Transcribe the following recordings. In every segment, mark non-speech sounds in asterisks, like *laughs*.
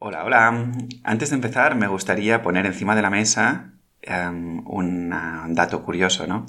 Hola, hola. Antes de empezar, me gustaría poner encima de la mesa em, un dato curioso, ¿no?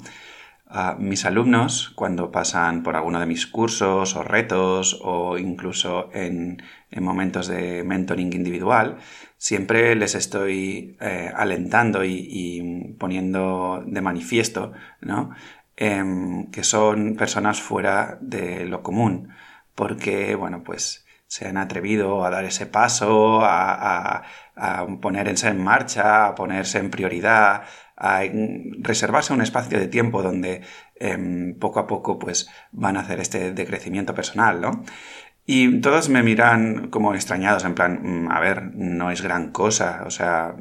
Ah, mis alumnos, cuando pasan por alguno de mis cursos o retos o incluso en, momentos de mentoring individual, siempre les estoy eh, alentando y, poniendo de manifiesto, ¿no? Em, que son personas fuera de lo común, porque, bueno, pues se han atrevido a dar ese paso, a, ponerse en marcha, a ponerse en prioridad, a reservarse un espacio de tiempo donde em, poco a poco pues van a hacer este decrecimiento personal, ¿no? Y todos me miran como extrañados, en plan, mm, a ver, no es gran cosa, o sea,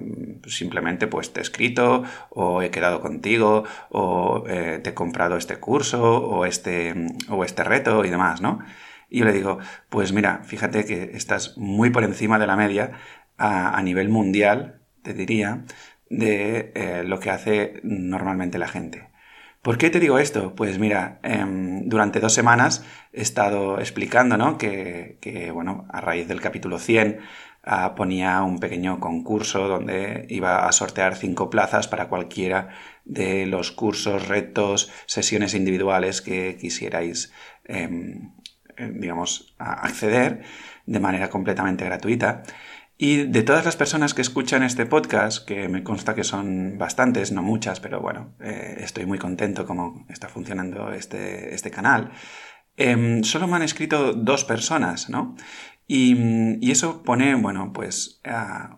simplemente pues te he escrito, o he quedado contigo, o eh, te he comprado este curso, o este, o este reto y demás, ¿no? Y yo le digo, pues mira, fíjate que estás muy por encima de la media a, nivel mundial, te diría, de eh, lo que hace normalmente la gente. ¿Por qué te digo esto? Pues mira, em, durante dos semanas he estado explicando, ¿no? Que, que bueno, a raíz del capítulo 100 ah, ponía un pequeño concurso donde iba a sortear cinco plazas para cualquiera de los cursos, retos, sesiones individuales que quisierais em, digamos, a acceder de manera completamente gratuita. Y de todas las personas que escuchan este podcast, que me consta que son bastantes, no muchas, pero bueno, eh, estoy muy contento como está funcionando este, este canal, em, solo me han escrito dos personas, ¿no? Y, eso pone, bueno, pues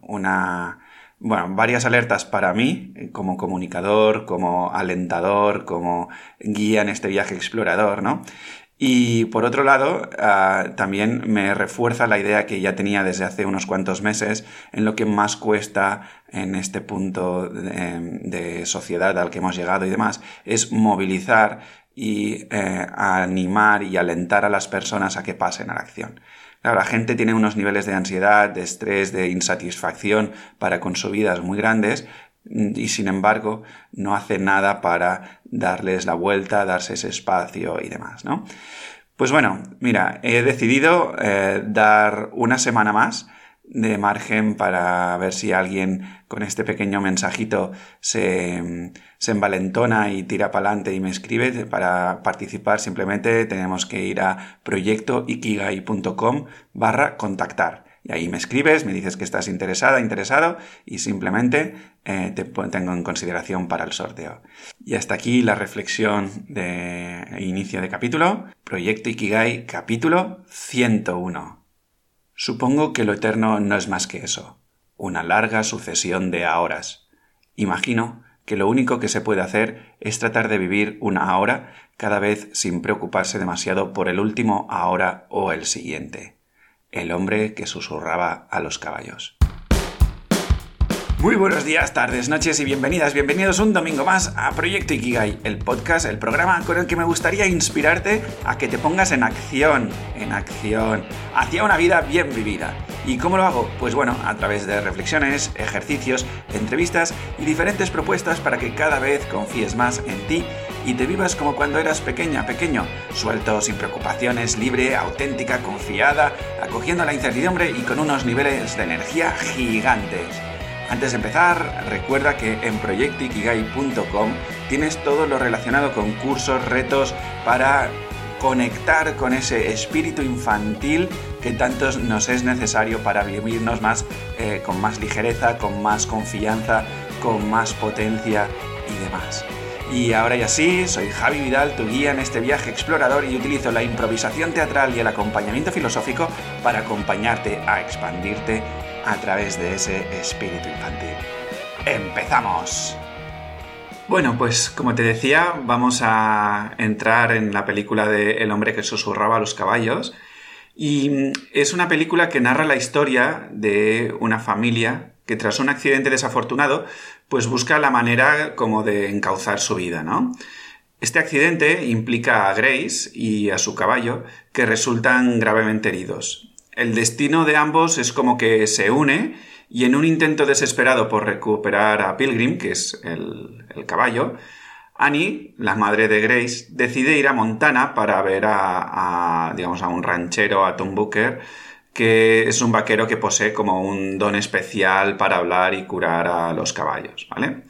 una, bueno, varias alertas para mí, como comunicador, como alentador, como guía en este viaje explorador, ¿no? Y por otro lado, ah, también me refuerza la idea que ya tenía desde hace unos cuantos meses en lo que más cuesta en este punto de, sociedad al que hemos llegado y demás, es movilizar y eh, animar y alentar a las personas a que pasen a la acción. la gente tiene unos niveles de ansiedad, de estrés, de insatisfacción para con su vida muy grandes, y sin embargo no hace nada para darles la vuelta, darse ese espacio y demás, ¿no? Pues bueno, mira, he decidido eh, dar una semana más de margen para ver si alguien con este pequeño mensajito se, se envalentona y tira para adelante y me escribe. Para participar simplemente tenemos que ir a proyectoikigai.com barra contactar. Y ahí me escribes, me dices que estás interesada, interesado y simplemente eh, te tengo en consideración para el sorteo. Y hasta aquí la reflexión de inicio de capítulo. Proyecto Ikigai, capítulo 101. Supongo que lo eterno no es más que eso, una larga sucesión de ahoras. Imagino que lo único que se puede hacer es tratar de vivir una ahora cada vez sin preocuparse demasiado por el último ahora o el siguiente el hombre que susurraba a los caballos. Muy buenos días, tardes, noches y bienvenidas, bienvenidos un domingo más a Proyecto Ikigai, el podcast, el programa con el que me gustaría inspirarte a que te pongas en acción, en acción, hacia una vida bien vivida. ¿Y cómo lo hago? Pues bueno, a través de reflexiones, ejercicios, entrevistas y diferentes propuestas para que cada vez confíes más en ti y te vivas como cuando eras pequeña, pequeño, suelto, sin preocupaciones, libre, auténtica, confiada, acogiendo la incertidumbre y con unos niveles de energía gigantes. Antes de empezar, recuerda que en proyectoikigai.com tienes todo lo relacionado con cursos, retos para conectar con ese espíritu infantil que tanto nos es necesario para vivirnos más eh, con más ligereza, con más confianza, con más potencia y demás. Y ahora ya sí, soy Javi Vidal, tu guía en este viaje explorador y utilizo la improvisación teatral y el acompañamiento filosófico para acompañarte a expandirte a través de ese espíritu infantil. ¡Empezamos! Bueno, pues como te decía, vamos a entrar en la película de El hombre que susurraba a los caballos. Y es una película que narra la historia de una familia que tras un accidente desafortunado, pues busca la manera como de encauzar su vida, ¿no? Este accidente implica a Grace y a su caballo, que resultan gravemente heridos el destino de ambos es como que se une y en un intento desesperado por recuperar a Pilgrim, que es el, caballo, Annie, la madre de Grace, decide ir a Montana para ver a, digamos, a un ranchero, a Tom Booker, que es un vaquero que posee como un don especial para hablar y curar a los caballos, ¿vale?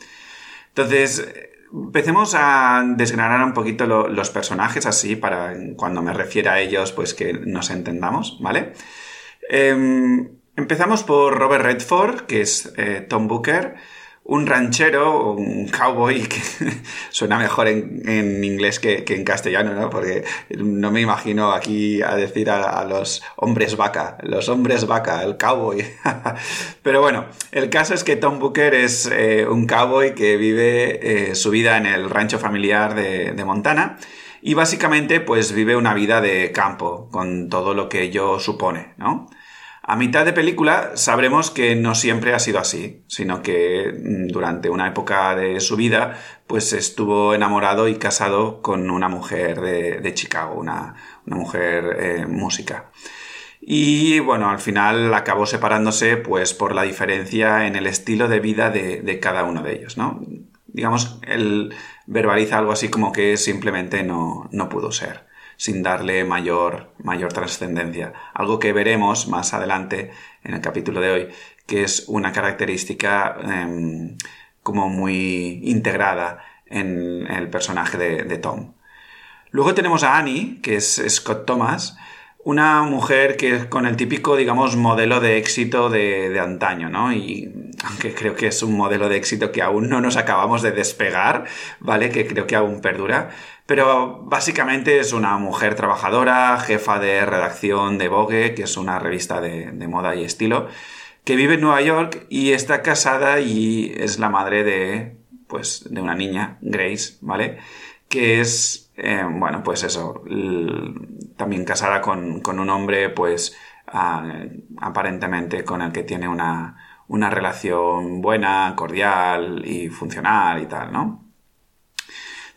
Entonces, empecemos a desgranar un poquito los personajes así para cuando me refiera a ellos, pues que nos entendamos, ¿vale? Em, empezamos por Robert Redford, que es eh, Tom Booker un ranchero, un cowboy, que *laughs* suena mejor en, inglés que, en castellano, ¿no? Porque no me imagino aquí a decir a, los hombres vaca, los hombres vaca, el cowboy. *laughs* Pero bueno, el caso es que Tom Booker es eh, un cowboy que vive eh, su vida en el rancho familiar de, de Montana y básicamente pues vive una vida de campo, con todo lo que ello supone, ¿no? A mitad de película sabremos que no siempre ha sido así, sino que mm, durante una época de su vida pues estuvo enamorado y casado con una mujer de, Chicago, una, mujer eh, música. Y bueno, al final acabó separándose pues por la diferencia en el estilo de vida de, de cada uno de ellos, ¿no? Digamos, él verbaliza algo así como que simplemente no, no pudo ser sin darle mayor, mayor trascendencia. Algo que veremos más adelante en el capítulo de hoy, que es una característica em, como muy integrada en el personaje de, Tom. Luego tenemos a Annie, que es Scott Thomas, una mujer que con el típico, digamos, modelo de éxito de, de, antaño, ¿no? Y aunque creo que es un modelo de éxito que aún no nos acabamos de despegar, ¿vale? Que creo que aún perdura, pero básicamente es una mujer trabajadora, jefa de redacción de Vogue, que es una revista de, moda y estilo, que vive en Nueva York y está casada y es la madre de, pues, de una niña, Grace, ¿vale? Que es, eh, bueno, pues eso, también casada con, un hombre, pues, aparentemente con el que tiene una, una relación buena, cordial y funcional y tal, ¿no?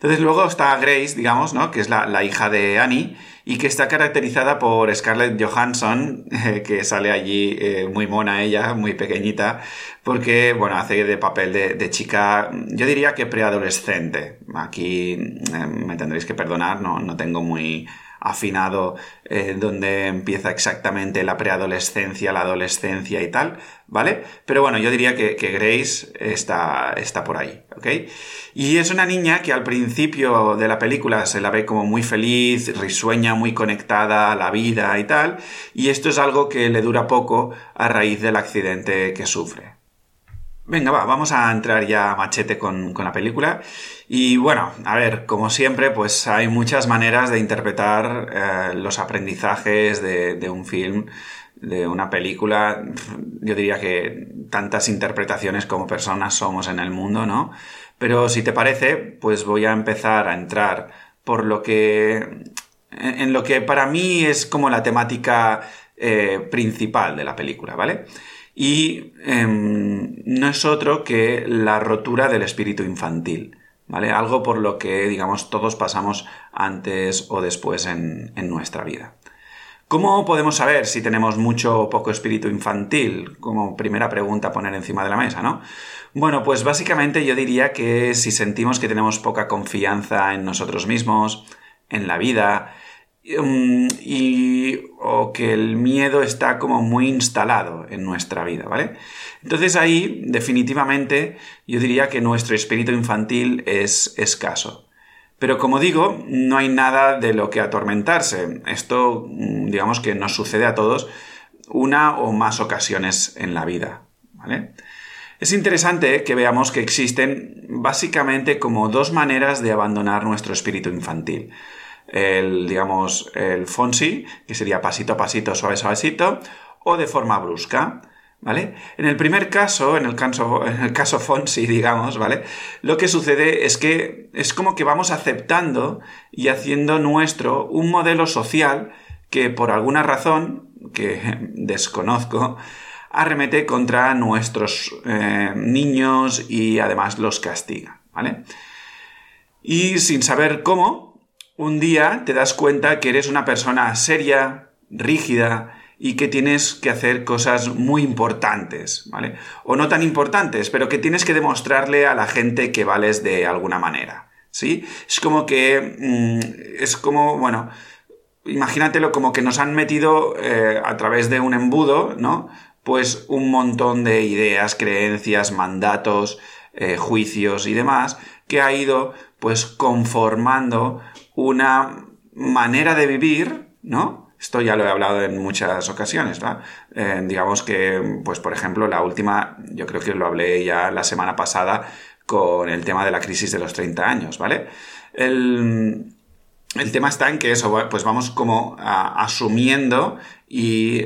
Entonces luego está Grace, digamos, ¿no? Que es la, hija de Annie y que está caracterizada por Scarlett Johansson, que sale allí eh, muy mona ella, muy pequeñita, porque, bueno, hace de papel de, chica, yo diría que preadolescente. Aquí eh, me tendréis que perdonar, no, no tengo muy afinado eh, donde empieza exactamente la preadolescencia, la adolescencia y tal, ¿vale? Pero bueno, yo diría que, Grace está, está por ahí, ¿ok? Y es una niña que al principio de la película se la ve como muy feliz, risueña, muy conectada a la vida y tal, y esto es algo que le dura poco a raíz del accidente que sufre. Venga, va, vamos a entrar ya machete con, la película. Y bueno, a ver, como siempre, pues hay muchas maneras de interpretar eh, los aprendizajes de, un film, de una película. Yo diría que tantas interpretaciones como personas somos en el mundo, ¿no? Pero si te parece, pues voy a empezar a entrar por lo que. en lo que para mí es como la temática eh, principal de la película, ¿vale? Y em, no es otro que la rotura del espíritu infantil, ¿vale? Algo por lo que, digamos, todos pasamos antes o después en, nuestra vida. ¿Cómo podemos saber si tenemos mucho o poco espíritu infantil? Como primera pregunta a poner encima de la mesa, ¿no? Bueno, pues básicamente yo diría que si sentimos que tenemos poca confianza en nosotros mismos, en la vida, Mm, y, o que el miedo está como muy instalado en nuestra vida, ¿vale? Entonces ahí definitivamente yo diría que nuestro espíritu infantil es escaso. Pero como digo, no hay nada de lo que atormentarse. Esto mm, digamos que nos sucede a todos una o más ocasiones en la vida, ¿vale? Es interesante que veamos que existen básicamente como dos maneras de abandonar nuestro espíritu infantil el, digamos, el Fonsi, que sería pasito a pasito, suave, suavecito, o de forma brusca. ¿Vale? En el primer caso, en el caso, en el caso Fonsi, *laughs* digamos, ¿vale? Lo que sucede es que es como que vamos aceptando y haciendo nuestro un modelo social que por alguna razón, que *laughs* desconozco, arremete contra nuestros eh, niños y además los castiga, ¿vale? Y sin saber cómo, un día te das cuenta que eres una persona seria, rígida y que tienes que hacer cosas muy importantes, ¿vale? O no tan importantes, pero que tienes que demostrarle a la gente que vales de alguna manera, ¿sí? Es como que... Mm, es como, bueno, imagínatelo como que nos han metido eh, a través de un embudo, ¿no? Pues un montón de ideas, creencias, mandatos, eh, juicios y demás, que ha ido pues conformando una manera de vivir, ¿no? Esto ya lo he hablado en muchas ocasiones, ¿no? Eh, digamos que, pues por ejemplo, la última, yo creo que lo hablé ya la semana pasada con el tema de la crisis de los 30 años, ¿vale? El, el tema está en que eso, pues vamos como asumiendo y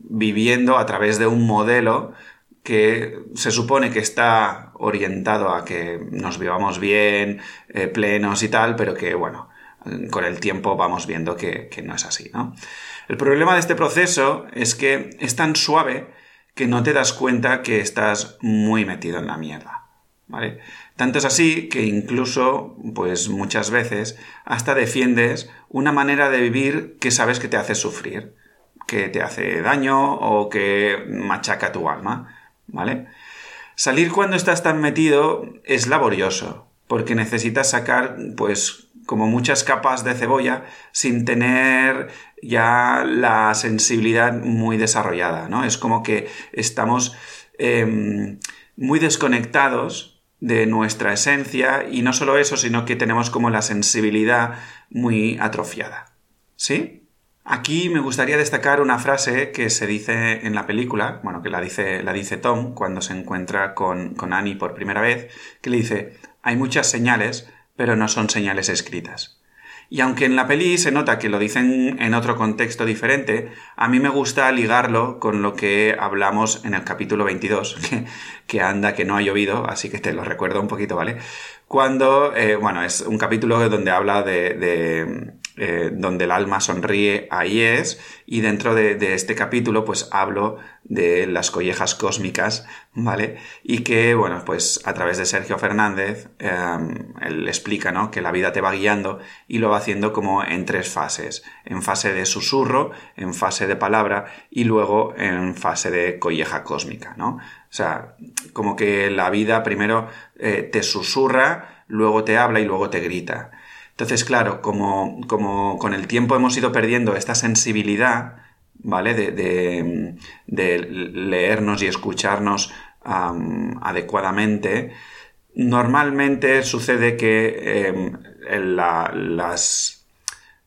viviendo a través de un modelo que se supone que está orientado a que nos vivamos bien, eh, plenos y tal, pero que, bueno, con el tiempo vamos viendo que, que no es así, ¿no? El problema de este proceso es que es tan suave que no te das cuenta que estás muy metido en la mierda. ¿Vale? Tanto es así que incluso, pues muchas veces, hasta defiendes una manera de vivir que sabes que te hace sufrir, que te hace daño o que machaca tu alma, ¿vale? Salir cuando estás tan metido es laborioso, porque necesitas sacar, pues, como muchas capas de cebolla sin tener ya la sensibilidad muy desarrollada, ¿no? Es como que estamos em, muy desconectados de nuestra esencia y no solo eso, sino que tenemos como la sensibilidad muy atrofiada. ¿Sí? Aquí me gustaría destacar una frase que se dice en la película, bueno, que la dice, la dice Tom cuando se encuentra con, con Annie por primera vez, que le dice, hay muchas señales, pero no son señales escritas. Y aunque en la peli se nota que lo dicen en otro contexto diferente, a mí me gusta ligarlo con lo que hablamos en el capítulo 22, *laughs* que, anda que no ha llovido, así que te lo recuerdo un poquito, ¿vale? Cuando, eh, bueno, es un capítulo donde habla de eh, donde el alma sonríe, ahí es, y dentro de, este capítulo pues hablo de las collejas cósmicas, ¿vale? Y que, bueno, pues a través de Sergio Fernández, em, él explica, ¿no? Que la vida te va guiando y lo va haciendo como en tres fases, en fase de susurro, en fase de palabra y luego en fase de colleja cósmica, ¿no? O sea, como que la vida primero eh, te susurra, luego te habla y luego te grita. Entonces, claro, como, como con el tiempo hemos ido perdiendo esta sensibilidad, ¿vale? De, de, leernos y escucharnos adecuadamente, normalmente sucede que em, las,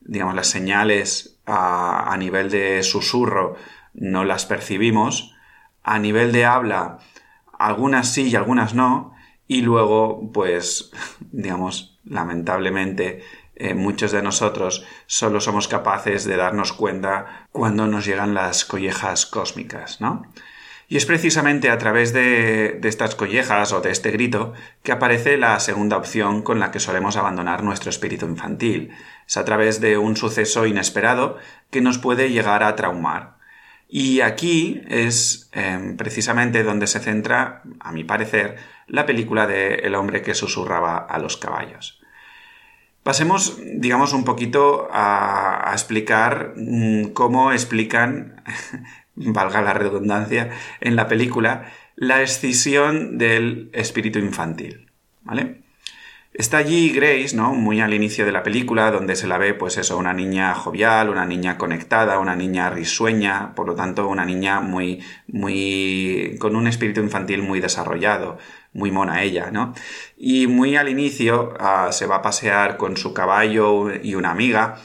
digamos, las señales a, a nivel de susurro no las percibimos, a nivel de habla algunas sí y algunas no, y luego, pues, *laughs* digamos, lamentablemente, eh, muchos de nosotros solo somos capaces de darnos cuenta cuando nos llegan las collejas cósmicas, ¿no? Y es precisamente a través de, estas collejas o de este grito que aparece la segunda opción con la que solemos abandonar nuestro espíritu infantil. Es a través de un suceso inesperado que nos puede llegar a traumar. Y aquí es em, precisamente donde se centra, a mi parecer, la película de El hombre que susurraba a los caballos. Pasemos, digamos, un poquito a, explicar mm, cómo explican, *laughs* valga la redundancia, en la película, la escisión del espíritu infantil. ¿Vale? Está allí Grace, ¿no? Muy al inicio de la película, donde se la ve, pues eso, una niña jovial, una niña conectada, una niña risueña, por lo tanto, una niña muy, muy, con un espíritu infantil muy desarrollado muy mona ella, ¿no? Y muy al inicio ah, se va a pasear con su caballo y una amiga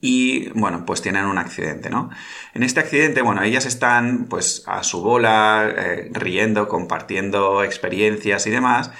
y bueno, pues tienen un accidente, ¿no? En este accidente, bueno, ellas están pues a su bola, eh, riendo, compartiendo experiencias y demás.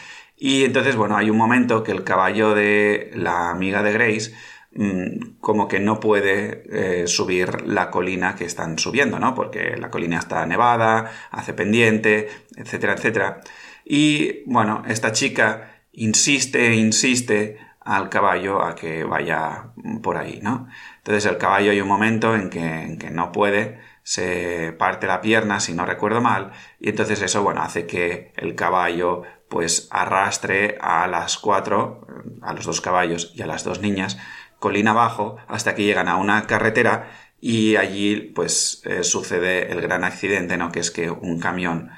Y entonces, bueno, hay un momento que el caballo de la amiga de Grace mm, como que no puede eh, subir la colina que están subiendo, ¿no? Porque la colina está nevada, hace pendiente, etcétera, etcétera. Y bueno, esta chica insiste insiste al caballo a que vaya por ahí, ¿no? Entonces el caballo hay un momento en que, no puede, se parte la pierna, si no recuerdo mal, y entonces eso, bueno, hace que el caballo pues arrastre a las cuatro, a los dos caballos y a las dos niñas, colina abajo, hasta que llegan a una carretera y allí pues eh, sucede el gran accidente, ¿no? Que es que un camión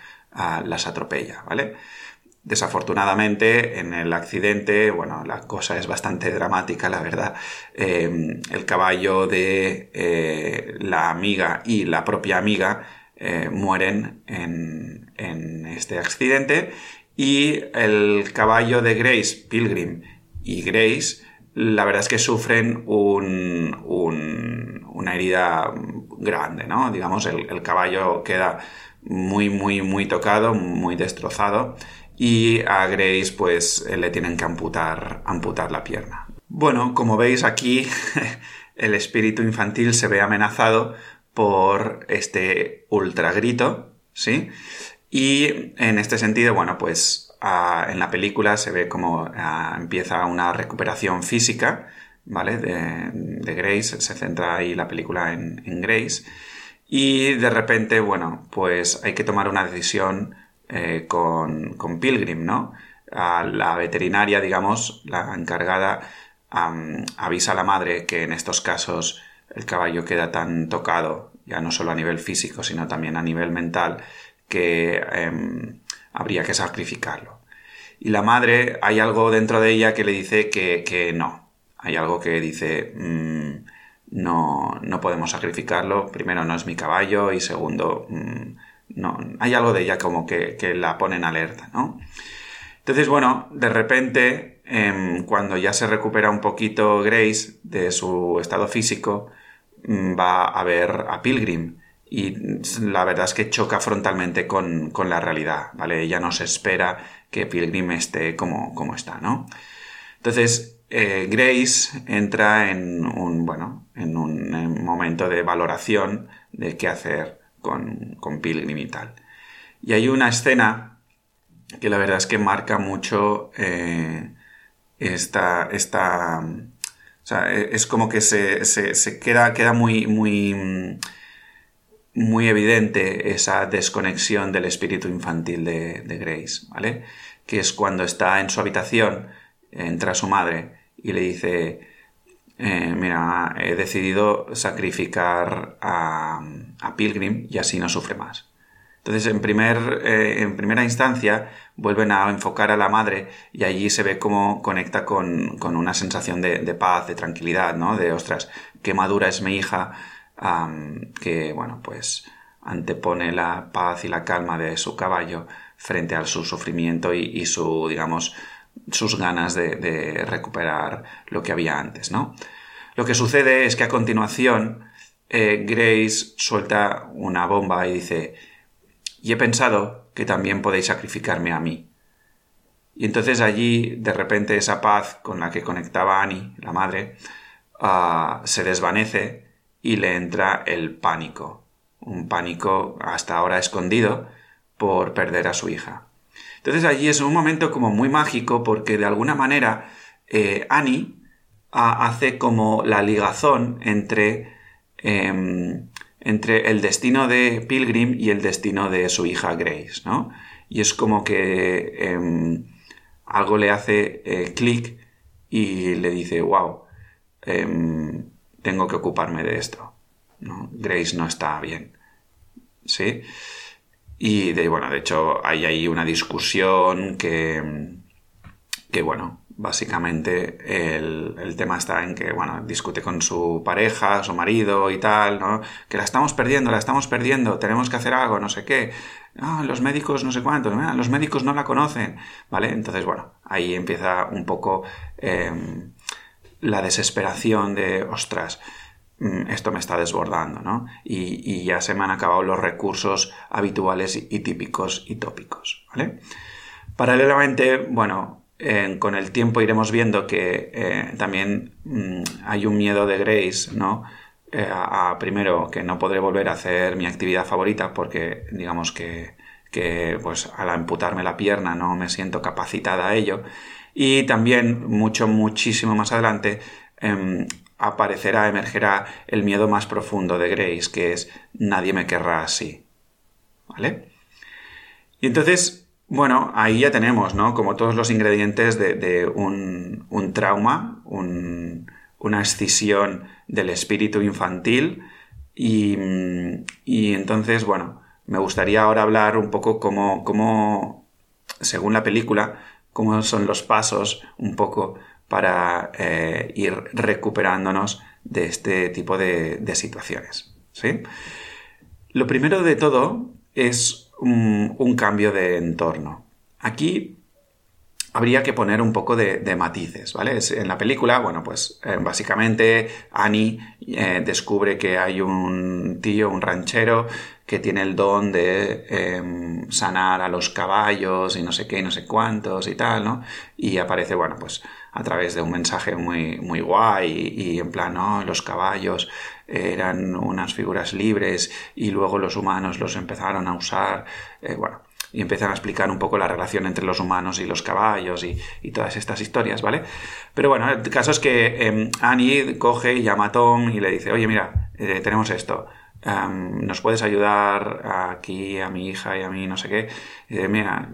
las atropella, ¿vale? Desafortunadamente, en el accidente, bueno, la cosa es bastante dramática, la verdad. Em, el caballo de eh, la amiga y la propia amiga eh, mueren en, en, este accidente y el caballo de Grace, Pilgrim y Grace, la verdad es que sufren un, un, una herida grande, ¿no? Digamos, el, el caballo queda muy, muy, muy tocado, muy destrozado y a Grace pues le tienen que amputar, amputar la pierna. Bueno, como veis aquí *laughs* el espíritu infantil se ve amenazado por este ultra grito, ¿sí? Y en este sentido, bueno, pues en la película se ve como empieza una recuperación física, ¿vale? De, Grace, se centra ahí la película en, Grace. Y de repente, bueno, pues hay que tomar una decisión eh, con, Pilgrim, ¿no? A la veterinaria, digamos, la encargada, avisa a la madre que en estos casos el caballo queda tan tocado, ya no solo a nivel físico, sino también a nivel mental, que em, habría que sacrificarlo. Y la madre, hay algo dentro de ella que le dice que, no. Hay algo que dice, mm, no, no podemos sacrificarlo. Primero, no es mi caballo y segundo, mm, no, hay algo de ella como que, la pone en alerta, ¿no? Entonces, bueno, de repente, em, cuando ya se recupera un poquito Grace de su estado físico, mm, va a ver a Pilgrim y la verdad es que choca frontalmente con, la realidad, ¿vale? Ella no se espera que Pilgrim esté como, como está, ¿no? Entonces, eh, Grace entra en un, bueno, en un momento de valoración de qué hacer con, con Pilgrim y tal. Y hay una escena que la verdad es que marca mucho eh, esta, esta, o sea, e, es como que se, se, queda, queda muy, muy, muy evidente esa desconexión del espíritu infantil de, de, Grace, ¿vale? Que es cuando está en su habitación, entra su madre y le dice, eh, mira, he decidido sacrificar a, Pilgrim y así no sufre más. Entonces, en, primer, eh, en primera instancia, vuelven a enfocar a la madre y allí se ve cómo conecta con, una sensación de, paz, de tranquilidad, ¿no? De, ostras, qué madura es mi hija, que, bueno, pues antepone la paz y la calma de su caballo frente a su sufrimiento y su, digamos, sus ganas de, recuperar lo que había antes, ¿no? Lo que sucede es que a continuación eh, Grace suelta una bomba y dice, y he pensado que también podéis sacrificarme a mí. Y entonces allí, de repente, esa paz con la que conectaba Annie, la madre, ah, se desvanece y le entra el pánico. Un pánico hasta ahora escondido por perder a su hija. Entonces allí es un momento como muy mágico porque de alguna manera eh, Annie hace como la ligazón entre, em, entre el destino de Pilgrim y el destino de su hija Grace, ¿no? Y es como que em, algo le hace eh, clic y le dice, wow, tengo que ocuparme de esto. Grace no está bien. ¿Sí? Y de, bueno, de hecho hay ahí una discusión que, que bueno, básicamente el, tema está en que, bueno, discute con su pareja, su marido y tal, ¿no? Que la estamos perdiendo, la estamos perdiendo, tenemos que hacer algo, no sé qué. Ah, los médicos no sé cuánto, los médicos no la conocen, ¿vale? Entonces, bueno, ahí empieza un poco em, la desesperación de, ostras, Mm, esto me está desbordando, ¿no? Y, ya se me han acabado los recursos habituales y típicos y tópicos, ¿vale? Paralelamente, bueno, con el tiempo iremos viendo que eh, también mm, hay un miedo de Grace, ¿no? Eh, a, primero que no podré volver a hacer mi actividad favorita porque digamos que, que pues al amputarme la pierna no me siento capacitada a ello y también mucho muchísimo más adelante em, aparecerá, emergerá el miedo más profundo de Grace, que es nadie me querrá así. ¿Vale? Y entonces, bueno, ahí ya tenemos, ¿no? Como todos los ingredientes de, un, trauma, una escisión del espíritu infantil. Y, entonces, bueno, me gustaría ahora hablar un poco cómo, cómo según la película, cómo son los pasos un poco para eh, ir recuperándonos de este tipo de, situaciones. ¿sí? Lo primero de todo es un cambio de entorno. Aquí habría que poner un poco de, matices, ¿vale? en la película, bueno, pues eh, básicamente Annie eh, descubre que hay un tío, un ranchero, que tiene el don de em, sanar a los caballos y no sé qué y no sé cuántos y tal, ¿no? Y aparece, bueno, pues a través de un mensaje muy, muy guay y, en plan, ¿no? Los caballos eran unas figuras libres y luego los humanos los empezaron a usar, eh, bueno, y empiezan a explicar un poco la relación entre los humanos y los caballos y, todas estas historias, ¿vale? Pero bueno, el caso es que em, Annie coge y llama a Tom y le dice, oye, mira, eh, tenemos esto. Em, ¿Nos puedes ayudar aquí a mi hija y a mí no sé qué? Y mira,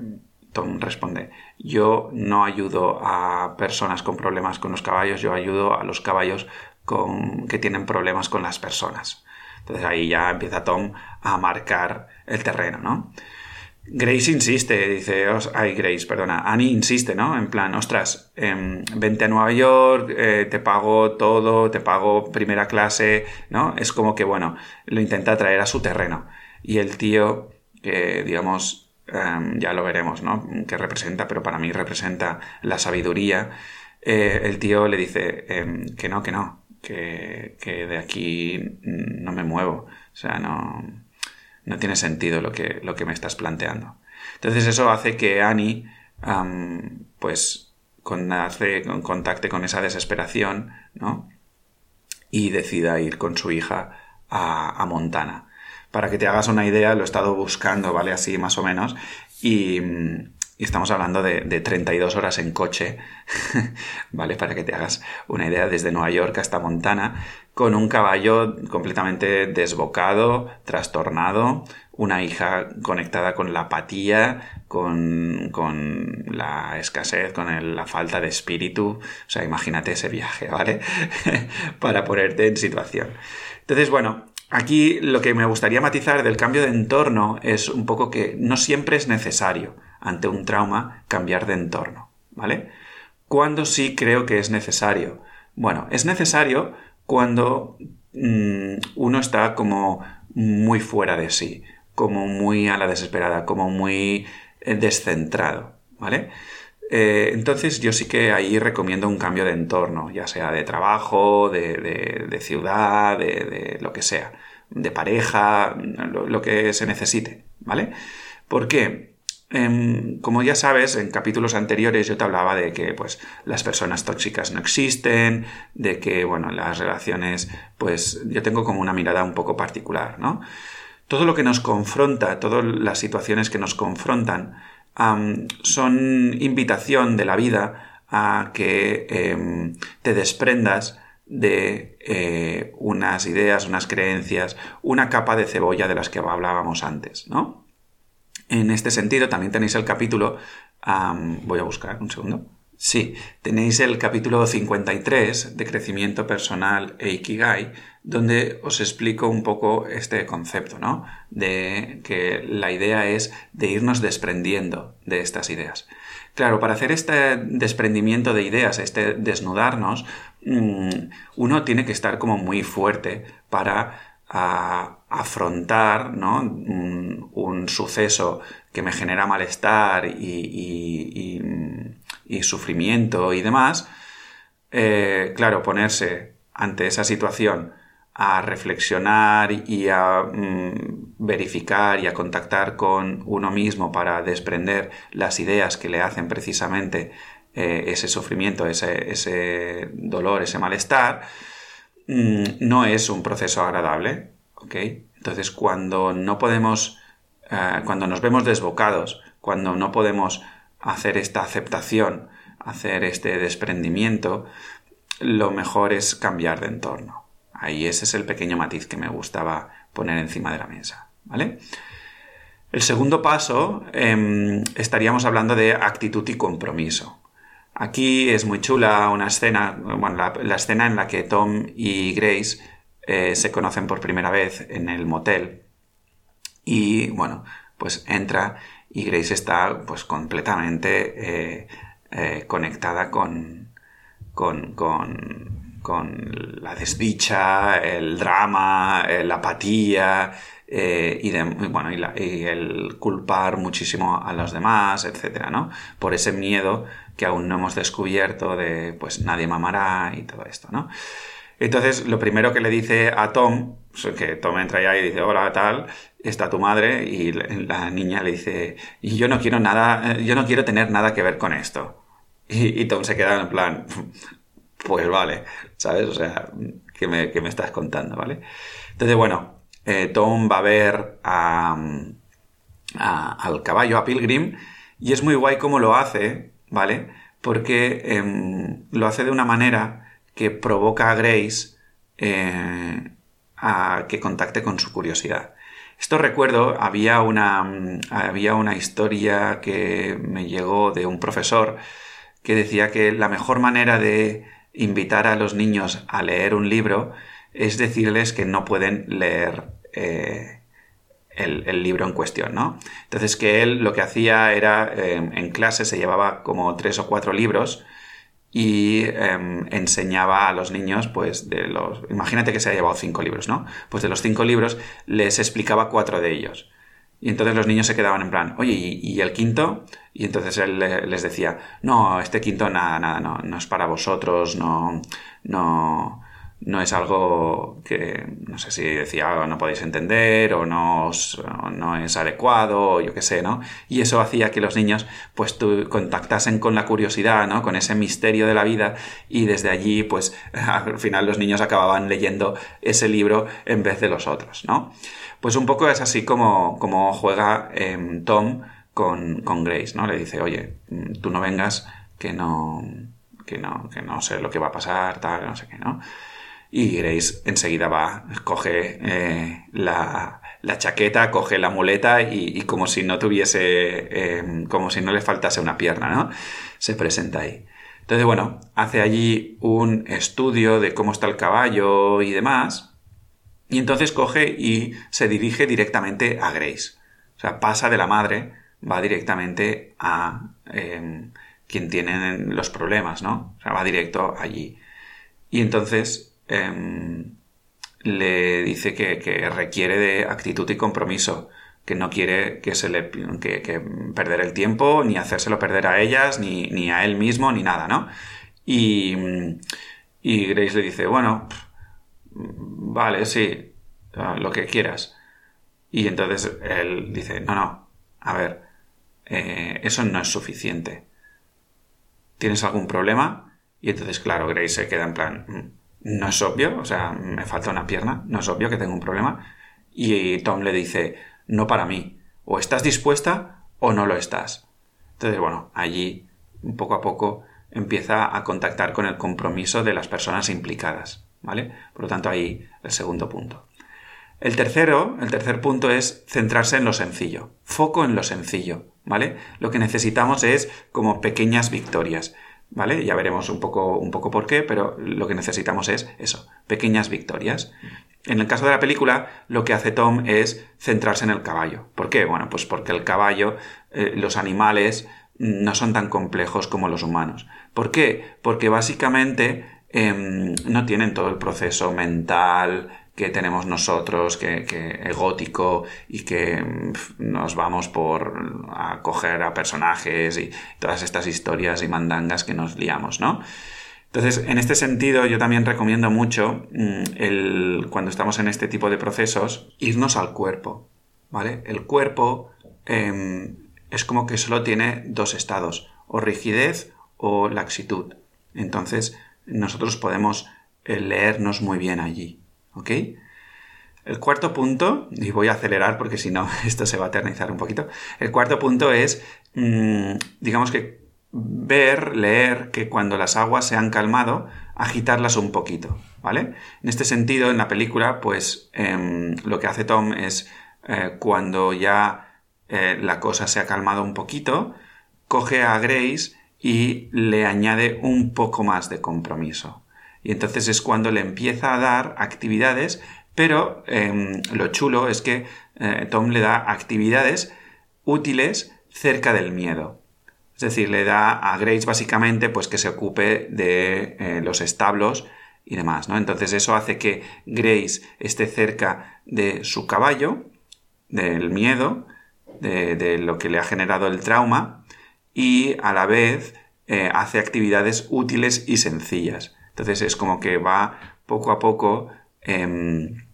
Tom responde, yo no ayudo a personas con problemas con los caballos, yo ayudo a los caballos con, que tienen problemas con las personas. Entonces ahí ya empieza Tom a marcar el terreno, ¿no? Grace insiste, dice, ay Grace, perdona, Annie insiste, ¿no? En plan, ostras, em, vente a Nueva York, eh, te pago todo, te pago primera clase, ¿no? Es como que, bueno, lo intenta traer a su terreno. Y el tío, que digamos, em, ya lo veremos, ¿no? Que representa, pero para mí representa la sabiduría. Eh, el tío le dice em, que no, que no, que, que de aquí no me muevo. O sea, no no tiene sentido lo que, lo que me estás planteando. Entonces eso hace que Annie, pues, con, hace, contacte con esa desesperación, ¿no? Y decida ir con su hija a, Montana. Para que te hagas una idea, lo he estado buscando, ¿vale? Así más o menos. Y, estamos hablando de, de, 32 horas en coche, *laughs* ¿vale? Para que te hagas una idea, desde Nueva York hasta Montana, con un caballo completamente desbocado, trastornado, una hija conectada con la apatía, con, la escasez, con la falta de espíritu. O sea, imagínate ese viaje, ¿vale? *laughs* Para ponerte en situación. Entonces, bueno, aquí lo que me gustaría matizar del cambio de entorno es un poco que no siempre es necesario ante un trauma cambiar de entorno, ¿vale? ¿Cuándo sí creo que es necesario? Bueno, es necesario cuando mm, uno está como muy fuera de sí, como muy a la desesperada, como muy eh, descentrado, ¿vale? Eh, entonces yo sí que ahí recomiendo un cambio de entorno, ya sea de trabajo, de, ciudad, de, lo que sea, de pareja, lo, lo que se necesite, ¿vale? ¿Por qué? Em, como ya sabes, en capítulos anteriores yo te hablaba de que pues, las personas tóxicas no existen, de que bueno, las relaciones, pues yo tengo como una mirada un poco particular, ¿no? Todo lo que nos confronta, todas las situaciones que nos confrontan, son invitación de la vida a que em, te desprendas de eh, unas ideas, unas creencias, una capa de cebolla de las que hablábamos antes, ¿no? En este sentido, también tenéis el capítulo, voy a buscar un segundo. Sí, tenéis el capítulo 53 de crecimiento personal e Ikigai, donde os explico un poco este concepto, ¿no? De que la idea es de irnos desprendiendo de estas ideas. Claro, para hacer este desprendimiento de ideas, este desnudarnos, mm, uno tiene que estar como muy fuerte para a afrontar un, suceso que me genera malestar y, sufrimiento y demás, eh, claro, ponerse ante esa situación a reflexionar y a mm, verificar y a contactar con uno mismo para desprender las ideas que le hacen precisamente eh, ese sufrimiento, ese, ese dolor, ese malestar, Mm, no es un proceso agradable, Entonces, cuando no podemos, eh, cuando nos vemos desbocados, cuando no podemos hacer esta aceptación, hacer este desprendimiento, lo mejor es cambiar de entorno. Ahí ese es el pequeño matiz que me gustaba poner encima de la mesa, ¿vale? El segundo paso em, estaríamos hablando de actitud y compromiso. Aquí es muy chula una escena, bueno, la, escena en la que Tom y Grace eh, se conocen por primera vez en el motel. Y bueno, pues entra y Grace está pues completamente eh, eh, conectada con, con, con, la desdicha, el drama, la apatía y, bueno, y, el culpar muchísimo a los demás, etcétera, ¿no? Por ese miedo que aún no hemos descubierto de pues nadie mamará y todo esto, ¿no? Entonces, lo primero que le dice a Tom, que Tom entra allá y dice, hola, tal, está tu madre, y la niña le dice, y yo no quiero nada, yo no quiero tener nada que ver con esto. Y, Tom se queda en plan, pues vale, ¿sabes? O sea, ¿qué me, me estás contando, ¿vale? Entonces, bueno, eh, Tom va a ver al caballo, a Pilgrim, y es muy guay cómo lo hace, ¿vale? Porque em, lo hace de una manera que provoca a Grace eh, a que contacte con su curiosidad. Esto recuerdo, había una, había una historia que me llegó de un profesor que decía que la mejor manera de invitar a los niños a leer un libro es decirles que no pueden leer eh, el, libro en cuestión, ¿no? Entonces que él lo que hacía era, eh, en clase se llevaba como tres o cuatro libros, y em, enseñaba a los niños, pues, de los... Imagínate que se ha llevado cinco libros, ¿no? Pues de los cinco libros les explicaba cuatro de ellos. Y entonces los niños se quedaban en plan, oye, ¿y, el quinto? Y entonces él les decía, no, este quinto nada, nada, no, no es para vosotros, no, no, no es algo que, no sé si decía, no podéis entender o no, no es adecuado o yo qué sé, ¿no? Y eso hacía que los niños pues contactasen con la curiosidad, ¿no? Con ese misterio de la vida y desde allí pues *laughs* al final los niños acababan leyendo ese libro en vez de los otros, ¿no? Pues un poco es así como, como juega em, Tom con, con Grace, ¿no? Le dice, oye, tú no vengas que no, que no, que no sé lo que va a pasar, tal, no sé qué, ¿no? Y Grace enseguida va, coge eh, la, chaqueta, coge la muleta y, como si no tuviese, em, como si no le faltase una pierna, ¿no? Se presenta ahí. Entonces, bueno, hace allí un estudio de cómo está el caballo y demás. Y entonces coge y se dirige directamente a Grace. O sea, pasa de la madre, va directamente a em, quien tiene los problemas, ¿no? O sea, va directo allí. Y entonces Em, le dice que, requiere de actitud y compromiso, que no quiere que se le que, perder el tiempo, ni hacérselo perder a ellas, ni, a él mismo, ni nada, ¿no? Y, y Grace le dice, bueno, vale, sí, lo que quieras. Y entonces él dice, no, no, a ver, eh, eso no es suficiente. ¿Tienes algún problema? Y entonces, claro, Grace se queda en plan, mm, no es obvio, o sea, me falta una pierna, no es obvio que tengo un problema. Y Tom le dice, no para mí, o estás dispuesta o no lo estás. Entonces, bueno, allí, poco a poco, empieza a contactar con el compromiso de las personas implicadas, ¿vale? Por lo tanto, ahí el segundo punto. El tercero, el tercer punto es centrarse en lo sencillo, foco en lo sencillo, ¿vale? Lo que necesitamos es como pequeñas victorias. ¿Vale? Ya veremos un poco, un poco por qué, pero lo que necesitamos es eso, pequeñas victorias. En el caso de la película, lo que hace Tom es centrarse en el caballo. ¿Por qué? Bueno, pues porque el caballo, eh, los animales, no son tan complejos como los humanos. ¿Por qué? Porque básicamente em, no tienen todo el proceso mental, que tenemos nosotros, que, que gótico y que nos vamos por acoger a personajes y todas estas historias y mandangas que nos liamos, ¿no? Entonces, en este sentido, yo también recomiendo mucho mm, el, cuando estamos en este tipo de procesos, irnos al cuerpo, ¿vale? El cuerpo em, es como que solo tiene dos estados, o rigidez o laxitud. Entonces, nosotros podemos eh, leernos muy bien allí. ¿Ok? El cuarto punto, y voy a acelerar porque si no *laughs* esto se va a eternizar un poquito, el cuarto punto es, mm, digamos que ver, leer que cuando las aguas se han calmado, agitarlas un poquito, ¿vale? En este sentido, en la película, pues em, lo que hace Tom es eh, cuando ya eh, la cosa se ha calmado un poquito, coge a Grace y le añade un poco más de compromiso. Y entonces es cuando le empieza a dar actividades, pero em, lo chulo es que eh, Tom le da actividades útiles cerca del miedo. Es decir, le da a Grace básicamente pues que se ocupe de eh, los establos y demás, ¿no? Entonces eso hace que Grace esté cerca de su caballo, del miedo, de, lo que le ha generado el trauma, y a la vez eh, hace actividades útiles y sencillas. Entonces es como que va poco a poco em,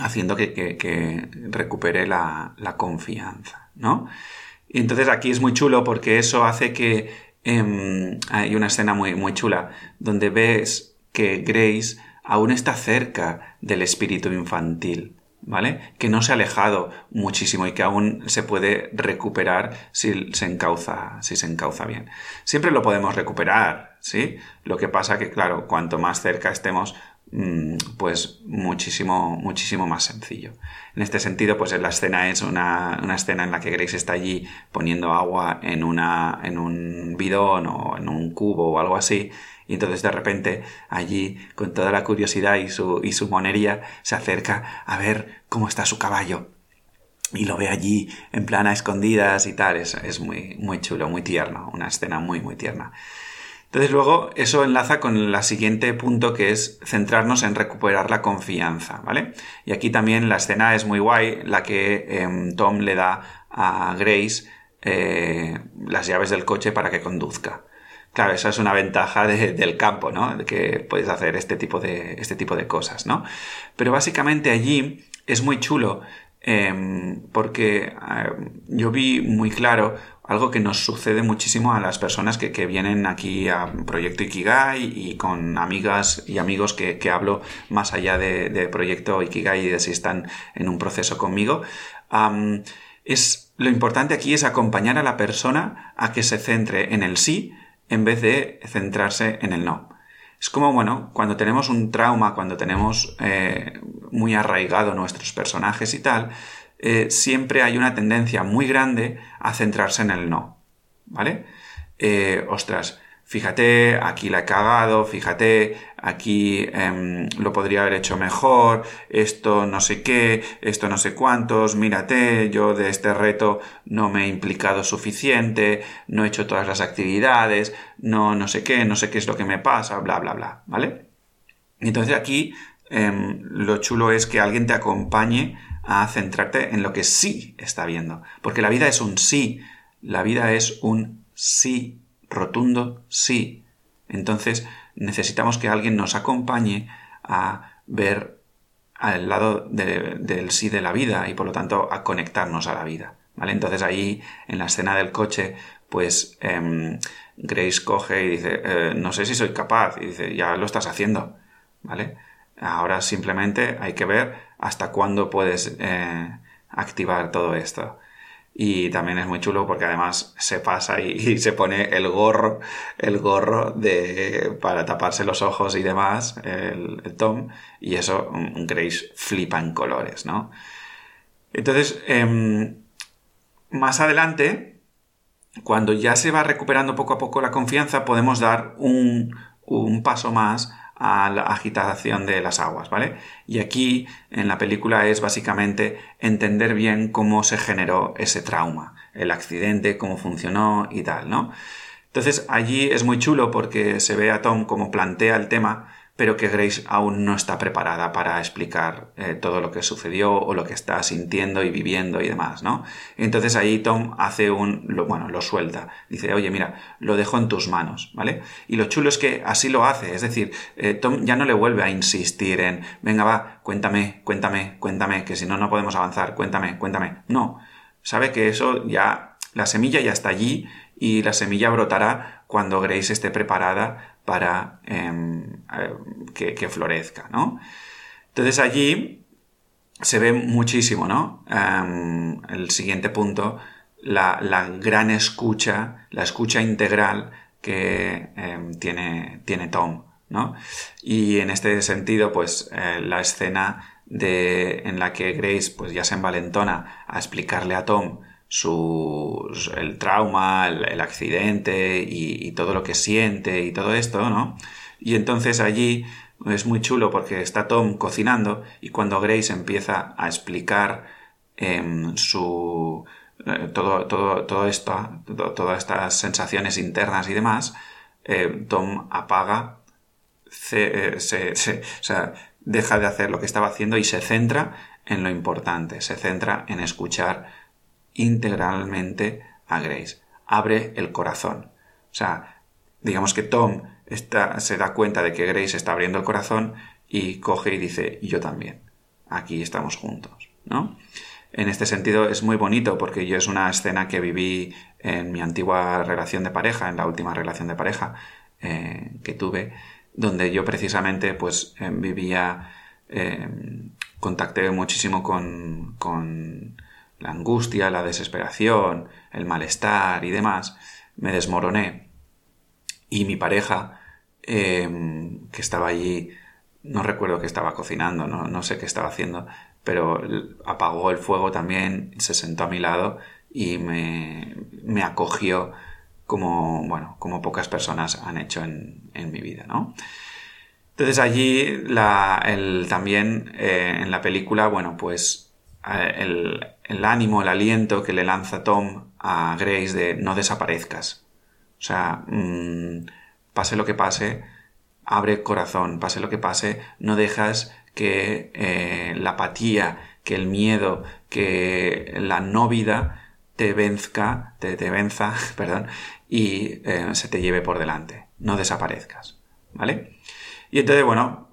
haciendo que, recupere la, confianza, ¿no? Y entonces aquí es muy chulo porque eso hace que em, hay una escena muy, muy chula donde ves que Grace aún está cerca del espíritu infantil. ¿vale? Que no se ha alejado muchísimo y que aún se puede recuperar si se encauza, si se encauza bien. Siempre lo podemos recuperar, ¿sí? Lo que pasa que, claro, cuanto más cerca estemos, mm, pues muchísimo, muchísimo más sencillo. En este sentido, pues la escena es una, una, escena en la que Grace está allí poniendo agua en, una, en un bidón o en un cubo o algo así, y entonces de repente allí, con toda la curiosidad y su, y su monería, se acerca a ver cómo está su caballo. Y lo ve allí en plan a escondidas y tal. Es, es muy, muy chulo, muy tierno. Una escena muy, muy tierna. Entonces luego eso enlaza con el siguiente punto que es centrarnos en recuperar la confianza, ¿vale? Y aquí también la escena es muy guay, la que em, Tom le da a Grace eh, las llaves del coche para que conduzca. Claro, esa es una ventaja del campo, ¿no? De que puedes hacer este tipo de, este tipo de cosas, ¿no? Pero básicamente allí es muy chulo em, porque em, yo vi muy claro algo que nos sucede muchísimo a las personas que, vienen aquí a Proyecto Ikigai y con amigas y amigos que, hablo más allá de, Proyecto Ikigai y de si están en un proceso conmigo. es, lo importante aquí es acompañar a la persona a que se centre en el sí, en vez de centrarse en el no. Es como, bueno, cuando tenemos un trauma, cuando tenemos eh, muy arraigado nuestros personajes y tal, eh, siempre hay una tendencia muy grande a centrarse en el no. ¿Vale? Eh, ostras, fíjate, aquí la he cagado, fíjate, aquí em, lo podría haber hecho mejor, esto no sé qué, esto no sé cuántos, mírate, yo de este reto no me he implicado suficiente, no he hecho todas las actividades, no, no sé qué, no sé qué es lo que me pasa, bla, bla, bla, ¿vale? Entonces aquí em, lo chulo es que alguien te acompañe a centrarte en lo que sí está viendo, porque la vida es un sí, la vida es un sí rotundo sí. Entonces necesitamos que alguien nos acompañe a ver al lado del sí de la vida y por lo tanto a conectarnos a la vida. ¿Vale? Entonces ahí en la escena del coche, pues em, Grace coge y dice, eh, no sé si soy capaz. Y dice, ya lo estás haciendo. ¿Vale? Ahora simplemente hay que ver hasta cuándo puedes eh, activar todo esto. Y también es muy chulo porque además se pasa y, se pone el gorro, el gorro de, para taparse los ojos y demás, el, Tom, y eso Grace flipa en colores, ¿no? Entonces, em, más adelante, cuando ya se va recuperando poco a poco la confianza, podemos dar un, un paso más a la agitación de las aguas, ¿vale? Y aquí en la película es básicamente entender bien cómo se generó ese trauma, el accidente, cómo funcionó y tal, ¿no? Entonces allí es muy chulo porque se ve a Tom como plantea el tema pero que Grace aún no está preparada para explicar eh, todo lo que sucedió o lo que está sintiendo y viviendo y demás, ¿no? Entonces ahí Tom hace un, bueno, lo suelta, dice, oye, mira, lo dejo en tus manos, ¿vale? Y lo chulo es que así lo hace, es decir, eh, Tom ya no le vuelve a insistir en, venga, va, cuéntame, cuéntame, cuéntame, que si no, no podemos avanzar, cuéntame, cuéntame. No, sabe que eso ya, la semilla ya está allí y la semilla brotará cuando Grace esté preparada para em, que, florezca, ¿no? Entonces allí se ve muchísimo, ¿no? Em, el siguiente punto, la, gran escucha, la escucha integral que em, tiene, tiene Tom, ¿no? Y en este sentido, pues eh, la escena de, en la que Grace pues ya se envalentona a explicarle a Tom su, el trauma, el, accidente y, todo lo que siente y todo esto, ¿no? Y entonces allí es muy chulo porque está Tom cocinando y cuando Grace empieza a explicar em, su, eh, todo, todo, todo esto, todas estas sensaciones internas y demás, eh, Tom apaga, se, se, o sea, deja de hacer lo que estaba haciendo y se centra en lo importante, se centra en escuchar integralmente a Grace. Abre el corazón. O sea, digamos que Tom está, se da cuenta de que Grace está abriendo el corazón y coge y dice, yo también. Aquí estamos juntos, ¿no? En este sentido es muy bonito porque yo es una escena que viví en mi antigua relación de pareja, en la última relación de pareja eh, que tuve, donde yo precisamente pues eh, vivía, eh, contacté muchísimo con, con la angustia, la desesperación, el malestar y demás, me desmoroné. Y mi pareja, em, que estaba allí, no recuerdo que estaba cocinando, no, no, sé qué estaba haciendo, pero apagó el fuego también, se sentó a mi lado y me, me acogió como, bueno, como pocas personas han hecho en, en mi vida, ¿no? Entonces allí la, el, también eh, en la película, bueno, pues el, ánimo, el aliento que le lanza Tom a Grace de no desaparezcas. O sea, mmm, pase lo que pase, abre corazón, pase lo que pase, no dejas que eh, la apatía, que el miedo, que la no vida te venzca, te, te venza, *laughs* perdón, y eh, se te lleve por delante. No desaparezcas. ¿Vale? Y entonces, bueno,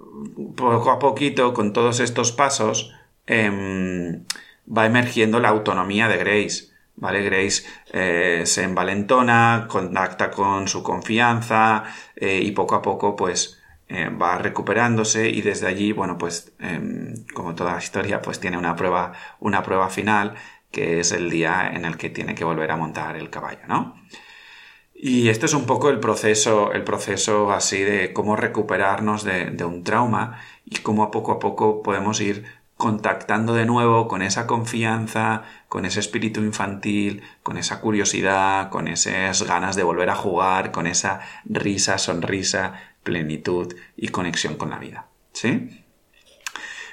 poco a poquito, con todos estos pasos, eh, va emergiendo la autonomía de Grace. ¿Vale? Grace eh, se envalentona, contacta con su confianza eh, y poco a poco, pues, eh, va recuperándose y desde allí, bueno, pues, em, como toda historia, pues tiene una prueba, una prueba final que es el día en el que tiene que volver a montar el caballo, ¿no? Y este es un poco el proceso, el proceso así de cómo recuperarnos de, de, un trauma y cómo poco a poco podemos ir contactando de nuevo con esa confianza, con ese espíritu infantil, con esa curiosidad, con esas ganas de volver a jugar, con esa risa, sonrisa, plenitud y conexión con la vida. ¿Sí?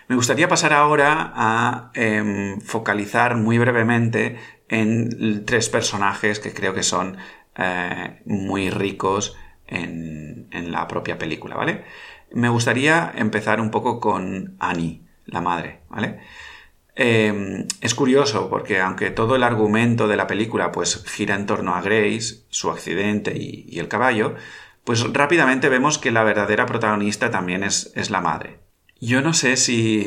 Me gustaría pasar ahora a eh, focalizar muy brevemente en tres personajes que creo que son eh, muy ricos en, en, la propia película, ¿vale? Me gustaría empezar un poco con Annie, la madre, ¿vale? Eh, es curioso porque aunque todo el argumento de la película pues gira en torno a Grace, su accidente y, el caballo, pues rápidamente vemos que la verdadera protagonista también es, es la madre. Yo no sé si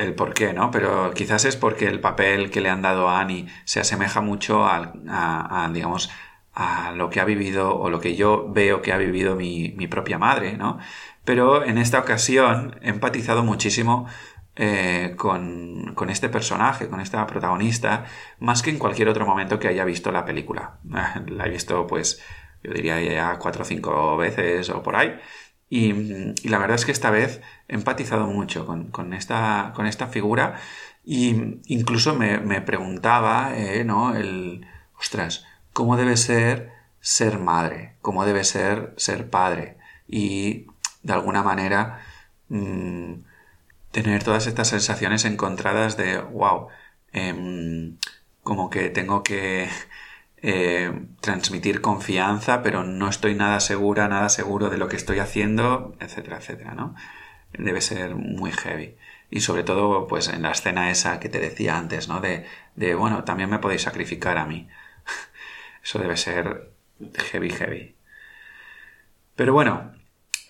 el por qué, ¿no? Pero quizás es porque el papel que le han dado a Annie se asemeja mucho a digamos, a lo que ha vivido o lo que yo veo que ha vivido mi, mi propia madre, ¿no? Pero en esta ocasión he empatizado muchísimo eh, con, con, este personaje, con esta protagonista, más que en cualquier otro momento que haya visto la película. *laughs* La he visto, pues, yo diría ya cuatro o cinco veces o por ahí. Y, la verdad es que esta vez he empatizado mucho con, con, esta, con esta figura y incluso me, me preguntaba, eh, ¿no? El, ostras, cómo debe ser ser madre, cómo debe ser ser padre y de alguna manera mmm, tener todas estas sensaciones encontradas de wow, eh, como que tengo que eh, transmitir confianza, pero no estoy nada segura, nada seguro de lo que estoy haciendo, etcétera, etcétera, ¿no? Debe ser muy heavy. Y sobre todo, pues en la escena esa que te decía antes, ¿no? De, de bueno, también me podéis sacrificar a mí. *laughs* Eso debe ser heavy, heavy. Pero bueno,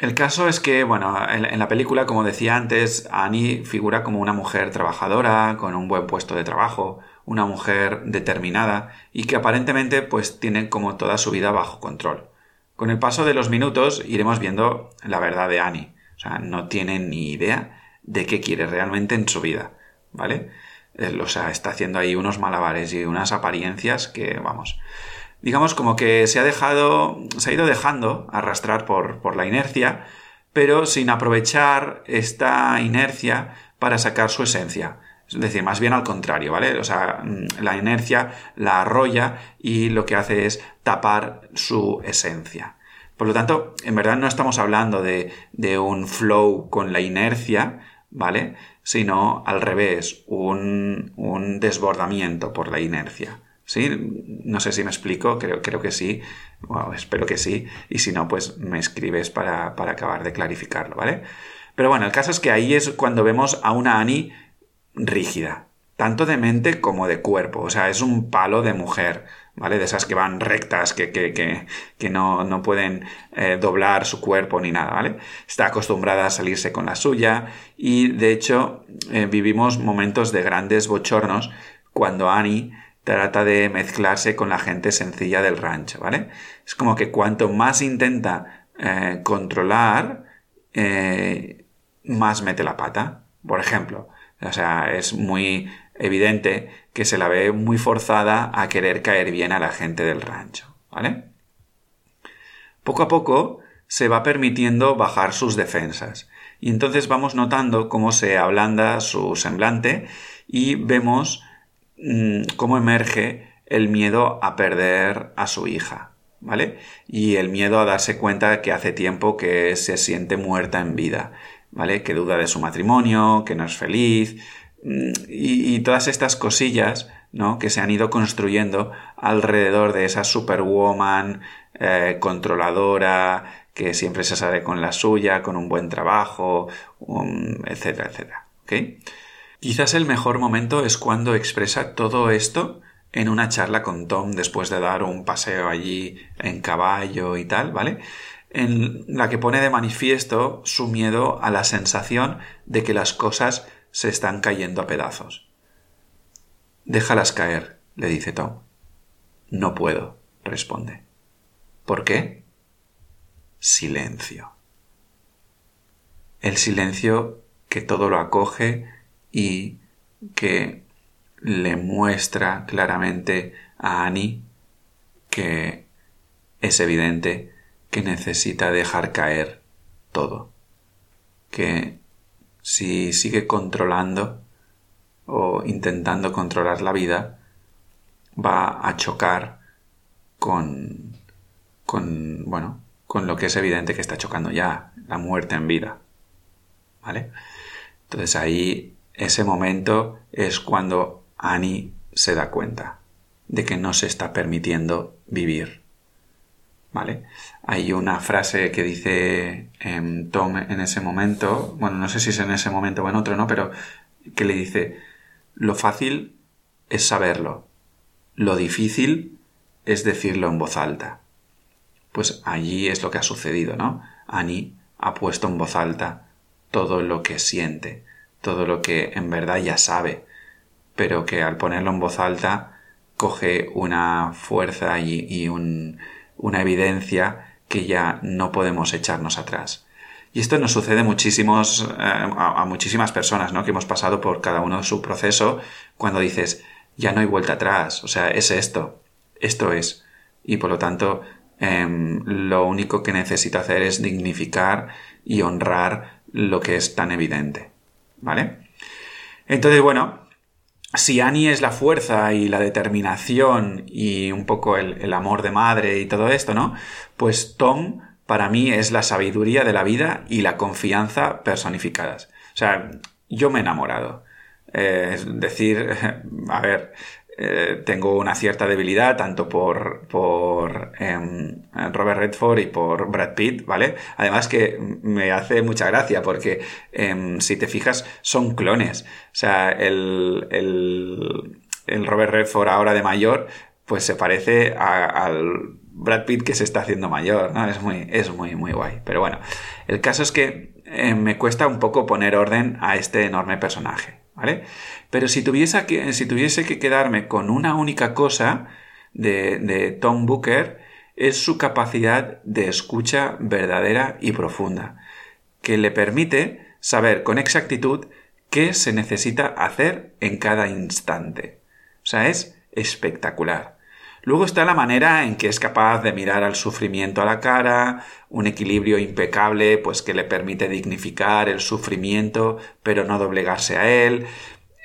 el caso es que, bueno, en, la película, como decía antes, Annie figura como una mujer trabajadora, con un buen puesto de trabajo, una mujer determinada y que aparentemente pues tiene como toda su vida bajo control. Con el paso de los minutos iremos viendo la verdad de Annie. O sea, no tiene ni idea de qué quiere realmente en su vida, ¿vale? O sea, está haciendo ahí unos malabares y unas apariencias que, vamos, digamos como que se ha dejado, se ha ido dejando arrastrar por, por la inercia, pero sin aprovechar esta inercia para sacar su esencia. Es decir, más bien al contrario, ¿vale? O sea, mm, la inercia la arrolla y lo que hace es tapar su esencia. Por lo tanto, en verdad no estamos hablando de, de un flow con la inercia, ¿vale? Sino al revés, un, un desbordamiento por la inercia. ¿Sí? No sé si me explico, creo, creo que sí, espero que sí, y si no, pues me escribes para, para acabar de clarificarlo, ¿vale? Pero bueno, el caso es que ahí es cuando vemos a una Annie rígida, tanto de mente como de cuerpo, o sea, es un palo de mujer, ¿vale? De esas que van rectas, que, que, que, que no, no, pueden eh, doblar su cuerpo ni nada, ¿vale? Está acostumbrada a salirse con la suya y de hecho eh, vivimos momentos de grandes bochornos cuando Annie trata de mezclarse con la gente sencilla del rancho, ¿vale? Es como que cuanto más intenta eh, controlar, más mete la pata. Por ejemplo, o sea, es muy evidente que se la ve muy forzada a querer caer bien a la gente del rancho, ¿vale? Poco a poco se va permitiendo bajar sus defensas y entonces vamos notando cómo se ablanda su semblante y vemos cómo emerge el miedo a perder a su hija, ¿vale? Y el miedo a darse cuenta que hace tiempo que se siente muerta en vida, ¿vale? Que duda de su matrimonio, que no es feliz, y, todas estas cosillas ¿no? que se han ido construyendo alrededor de esa superwoman eh, controladora que siempre se sale con la suya, con un buen trabajo, etcétera, etcétera. Quizás el mejor momento es cuando expresa todo esto en una charla con Tom después de dar un paseo allí en caballo y tal, ¿vale? En la que pone de manifiesto su miedo a la sensación de que las cosas se están cayendo a pedazos. Déjalas caer, le dice Tom. No puedo, responde. ¿Por qué? Silencio. El silencio que todo lo acoge y que le muestra claramente a Annie que es evidente que necesita dejar caer todo, que si sigue controlando o intentando controlar la vida, va a chocar con, con, bueno, con lo que es evidente que está chocando ya, la muerte en vida. ¿Vale? Entonces ahí, ese momento es cuando Annie se da cuenta de que no se está permitiendo vivir ¿vale? Hay una frase que dice em, Tom en ese momento, bueno, no sé si es en ese momento o en otro, ¿no? Pero que le dice, lo fácil es saberlo, lo difícil es decirlo en voz alta. Pues allí es lo que ha sucedido, ¿no? Annie ha puesto en voz alta todo lo que siente, todo lo que en verdad ya sabe, pero que al ponerlo en voz alta coge una fuerza y un, una evidencia que ya no podemos echarnos atrás. Y esto nos sucede muchísimos, eh, a, muchísimas personas, ¿no? Que hemos pasado por cada uno su proceso cuando dices, ya no hay vuelta atrás, o sea, es esto, esto es. Y por lo tanto, em, lo único que necesito hacer es dignificar y honrar lo que es tan evidente. ¿Vale? Entonces, bueno, si Annie es la fuerza y la determinación y un poco el, amor de madre y todo esto, ¿no? Pues Tom para mí es la sabiduría de la vida y la confianza personificadas. O sea, yo me he enamorado. Eh, es decir, *laughs* a ver, eh, tengo una cierta debilidad tanto por, por em, Robert Redford y por Brad Pitt, ¿vale? Además que me hace mucha gracia porque em, si te fijas son clones. O sea, el, el, Robert Redford ahora de mayor pues se parece al Brad Pitt que se está haciendo mayor, ¿no? Es muy, es muy, muy guay. Pero bueno, el caso es que em, me cuesta un poco poner orden a este enorme personaje. ¿Vale? Pero si tuviese que, quedarme con una única cosa de, de Tom Booker, es su capacidad de escucha verdadera y profunda, que le permite saber con exactitud qué se necesita hacer en cada instante. O sea, es espectacular. Luego está la manera en que es capaz de mirar al sufrimiento a la cara, un equilibrio impecable, pues que le permite dignificar el sufrimiento, pero no doblegarse a él.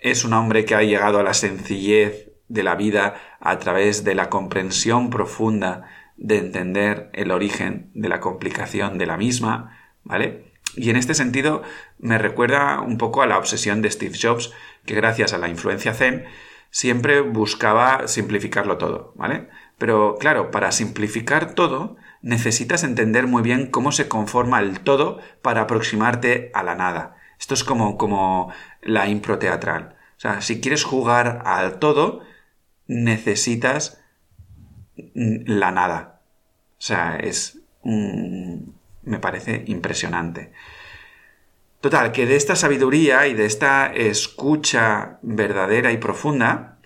Es un hombre que ha llegado a la sencillez de la vida a través de la comprensión profunda de entender el origen de la complicación de la misma, ¿vale? Y en este sentido me recuerda un poco a la obsesión de Steve Jobs, que gracias a la influencia Zen siempre buscaba simplificarlo todo, ¿vale? Pero claro, para simplificar todo, necesitas entender muy bien cómo se conforma el todo para aproximarte a la nada. Esto es como, como la impro teatral. O sea, si quieres jugar al todo, necesitas la nada. O sea, es me parece impresionante. Total, que de esta sabiduría y de esta escucha verdadera y profunda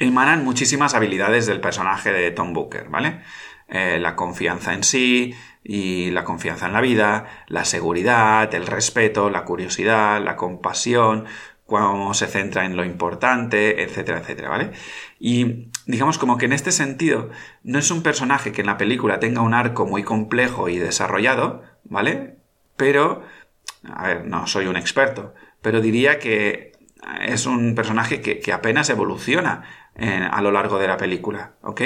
emanan muchísimas habilidades del personaje de Tom Booker, ¿vale? Eh, la confianza en sí y la confianza en la vida, la seguridad, el respeto, la curiosidad, la compasión, cómo se centra en lo importante, etcétera, etcétera, ¿vale? Y digamos como que en este sentido no es un personaje que en la película tenga un arco muy complejo y desarrollado, ¿vale? Pero, a ver, no soy un experto, pero diría que es un personaje que, apenas evoluciona a lo largo de la película, ¿ok?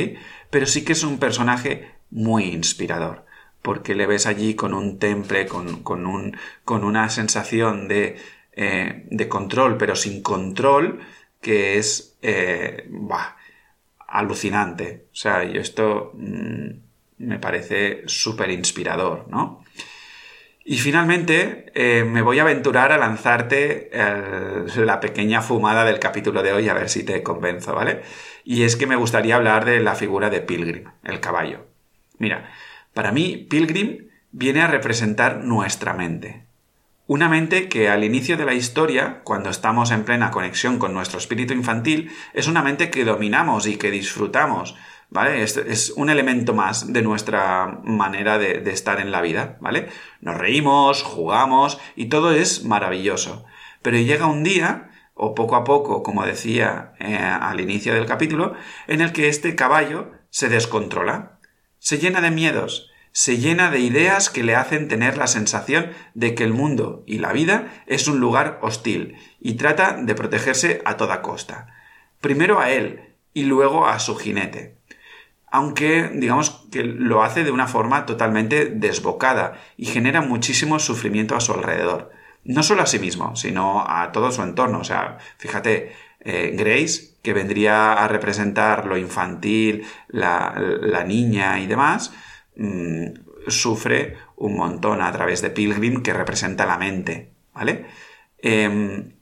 Pero sí que es un personaje muy inspirador porque le ves allí con un temple, con, con, un, con una sensación de eh, de control, pero sin control, que es eh, alucinante. O sea, yo esto mm, me parece súper inspirador, ¿no? Y finalmente eh, me voy a aventurar a lanzarte la pequeña fumada del capítulo de hoy, a ver si te convenzo, ¿vale? Y es que me gustaría hablar de la figura de Pilgrim, el caballo. Mira, para mí Pilgrim viene a representar nuestra mente. Una mente que al inicio de la historia, cuando estamos en plena conexión con nuestro espíritu infantil, es una mente que dominamos y que disfrutamos, ¿vale? Es, un elemento más de nuestra manera de, estar en la vida, ¿vale? Nos reímos, jugamos y todo es maravilloso. Pero llega un día, o poco a poco, como decía eh, al inicio del capítulo, en el que este caballo se descontrola, se llena de miedos, se llena de ideas que le hacen tener la sensación de que el mundo y la vida es un lugar hostil y trata de protegerse a toda costa. Primero a él y luego a su jinete. Aunque digamos que lo hace de una forma totalmente desbocada y genera muchísimo sufrimiento a su alrededor. No solo a sí mismo, sino a todo su entorno. O sea, fíjate, eh, Grace, que vendría a representar lo infantil, la, la niña y demás, Mm, sufre un montón a través de Pilgrim que representa la mente, ¿vale? Em,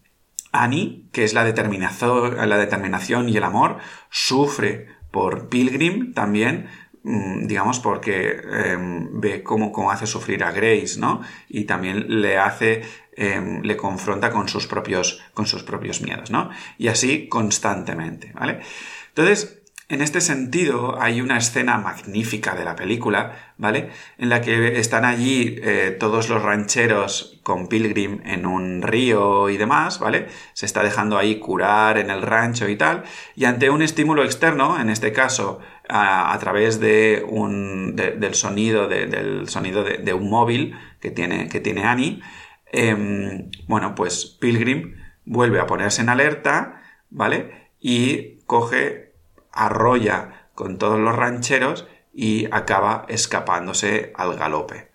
Annie, que es la determinación, la determinación y el amor, sufre por Pilgrim también, mm, digamos, porque em, ve cómo, cómo, hace sufrir a Grace, ¿no? Y también le hace, em, le confronta con sus propios, con sus propios miedos, ¿no? Y así constantemente, ¿vale? Entonces, en este sentido, hay una escena magnífica de la película, ¿vale? En la que están allí eh, todos los rancheros con Pilgrim en un río y demás, ¿vale? Se está dejando ahí curar en el rancho y tal, y ante un estímulo externo, en este caso a, través de un, del sonido, del sonido de, un móvil que tiene, que tiene Annie, em, bueno, pues Pilgrim vuelve a ponerse en alerta, ¿vale? Y coge arrolla con todos los rancheros y acaba escapándose al galope.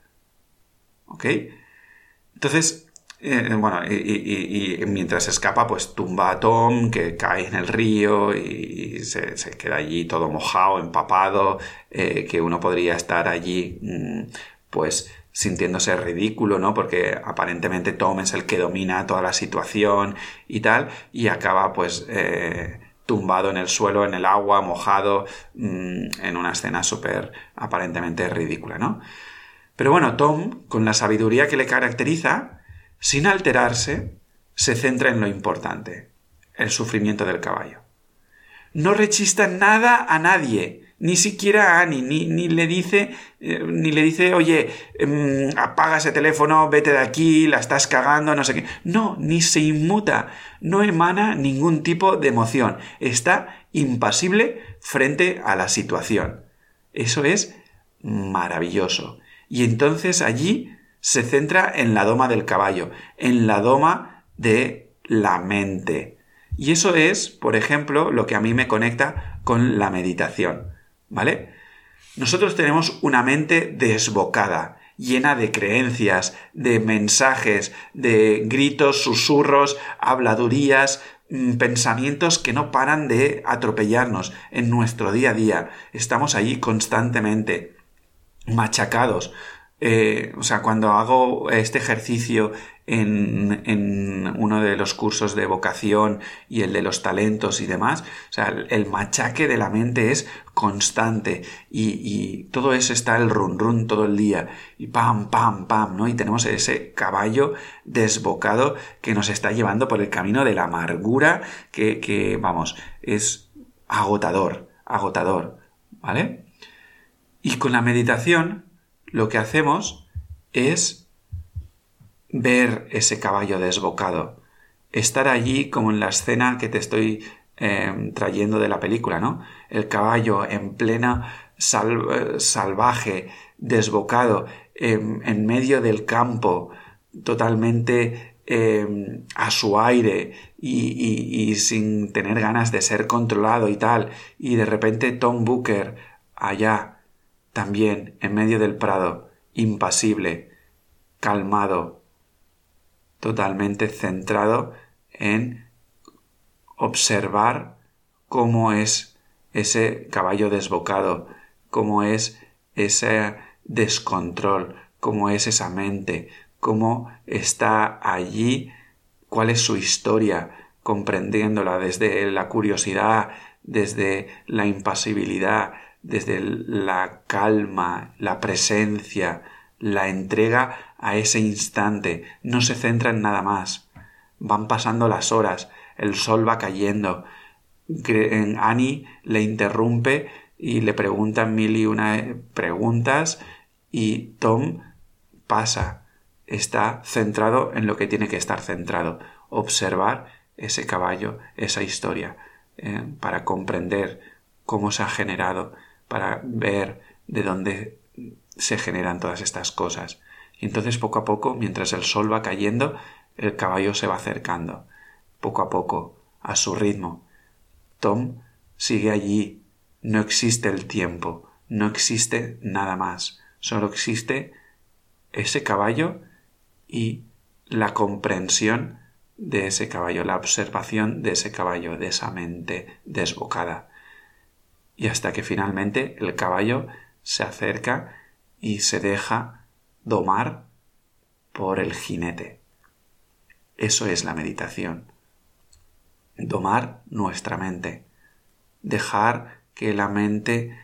¿Ok? Entonces, eh, bueno, y, mientras escapa, pues tumba a Tom, que cae en el río y se, queda allí todo mojado, empapado, eh, que uno podría estar allí, mm, pues sintiéndose ridículo, ¿no? Porque aparentemente Tom es el que domina toda la situación y tal, y acaba pues eh, tumbado en el suelo, en el agua, mojado, mm, en una escena súper aparentemente ridícula, ¿no? Pero bueno, Tom, con la sabiduría que le caracteriza, sin alterarse, se centra en lo importante, el sufrimiento del caballo. No rechista nada a nadie, ni siquiera a Annie, ni, le dice, eh, ni le dice, oye, em, apaga ese teléfono, vete de aquí, la estás cagando, no sé qué. No, ni se inmuta, no emana ningún tipo de emoción, está impasible frente a la situación. Eso es maravilloso. Y entonces allí se centra en la doma del caballo, en la doma de la mente. Y eso es, por ejemplo, lo que a mí me conecta con la meditación. ¿Vale? Nosotros tenemos una mente desbocada, llena de creencias, de mensajes, de gritos, susurros, habladurías, mm, pensamientos que no paran de atropellarnos en nuestro día a día. Estamos allí constantemente machacados. Eh, o sea, cuando hago este ejercicio en, en, uno de los cursos de vocación y el de los talentos y demás. O sea, el, machaque de la mente es constante y, todo eso está el run run todo el día y pam, pam, pam, ¿no? Y tenemos ese caballo desbocado que nos está llevando por el camino de la amargura que vamos, es agotador, agotador, ¿vale? Y con la meditación lo que hacemos es ver ese caballo desbocado, estar allí como en la escena que te estoy em, trayendo de la película, ¿no? El caballo en plena salvaje, desbocado, em, en medio del campo, totalmente em, a su aire y, y, sin tener ganas de ser controlado y tal, y de repente Tom Booker allá, también en medio del prado, impasible, calmado, totalmente centrado en observar cómo es ese caballo desbocado, cómo es ese descontrol, cómo es esa mente, cómo está allí, cuál es su historia, comprendiéndola desde la curiosidad, desde la impasibilidad, desde la calma, la presencia, la entrega a ese instante, no se centra en nada más. Van pasando las horas, el sol va cayendo. Annie le interrumpe y le preguntan mil y una preguntas y Tom pasa, está centrado en lo que tiene que estar centrado, observar ese caballo, esa historia, eh, para comprender cómo se ha generado, para ver de dónde se generan todas estas cosas. Y entonces poco a poco, mientras el sol va cayendo, el caballo se va acercando, poco a poco, a su ritmo. Tom sigue allí, no existe el tiempo, no existe nada más, solo existe ese caballo y la comprensión de ese caballo, la observación de ese caballo, de esa mente desbocada. Y hasta que finalmente el caballo se acerca y se deja domar por el jinete. Eso es la meditación. Domar nuestra mente. Dejar que la mente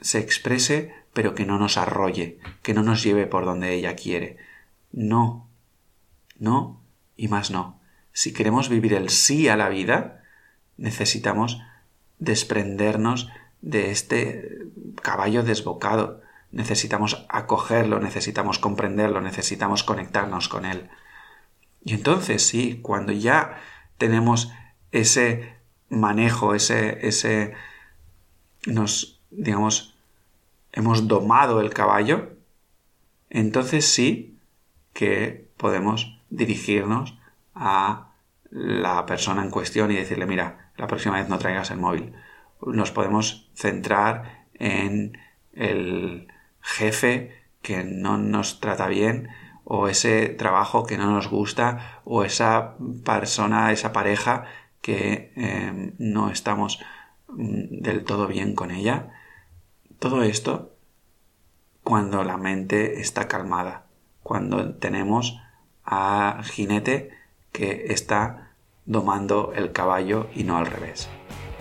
se exprese pero que no nos arrolle, que no nos lleve por donde ella quiere. No, no y más no. Si queremos vivir el sí a la vida, necesitamos desprendernos de este caballo desbocado, necesitamos acogerlo, necesitamos comprenderlo, necesitamos conectarnos con él. Y entonces sí, cuando ya tenemos ese manejo, ese, ese, nos, digamos, hemos domado el caballo, entonces sí que podemos dirigirnos a la persona en cuestión y decirle, mira, la próxima vez no traigas el móvil. Nos podemos centrar en el, jefe que no nos trata bien o ese trabajo que no nos gusta o esa persona, esa pareja que em, no estamos mm, del todo bien con ella. Todo esto cuando la mente está calmada, cuando tenemos a jinete que está domando el caballo y no al revés.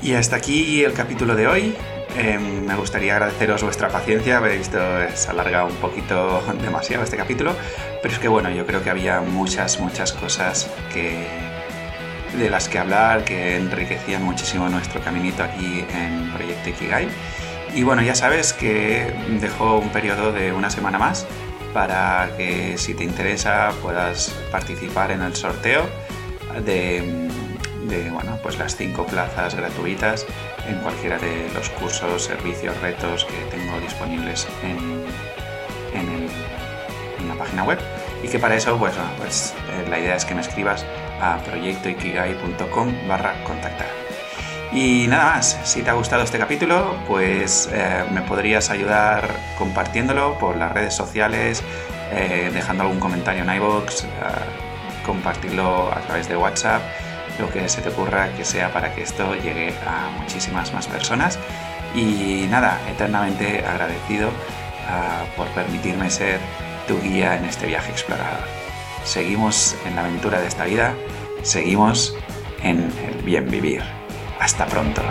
Y hasta aquí el capítulo de hoy. Em, me gustaría agradeceros vuestra paciencia, habéis visto, se alarga un poquito *laughs* demasiado este capítulo, pero es que bueno, yo creo que había muchas, muchas cosas que, de las que hablar que enriquecían muchísimo nuestro caminito aquí en Proyecto Ikigai. Y bueno, ya sabes que dejo un periodo de una semana más para que si te interesa puedas participar en el sorteo de, de bueno, pues las cinco plazas gratuitas en cualquiera de los cursos, servicios, retos que tengo disponibles en, la página web. Y que para eso, pues, pues eh, la idea es que me escribas a proyectoikigai.com barra contactar. Y nada más, si te ha gustado este capítulo, pues eh, me podrías ayudar compartiéndolo por las redes sociales, eh, dejando algún comentario en iVoox, compartirlo a través de WhatsApp lo que se te ocurra que sea para que esto llegue a muchísimas más personas. Y nada, eternamente agradecido ah, por permitirme ser tu guía en este viaje explorador. Seguimos en la aventura de esta vida, seguimos en el bien vivir. Hasta pronto.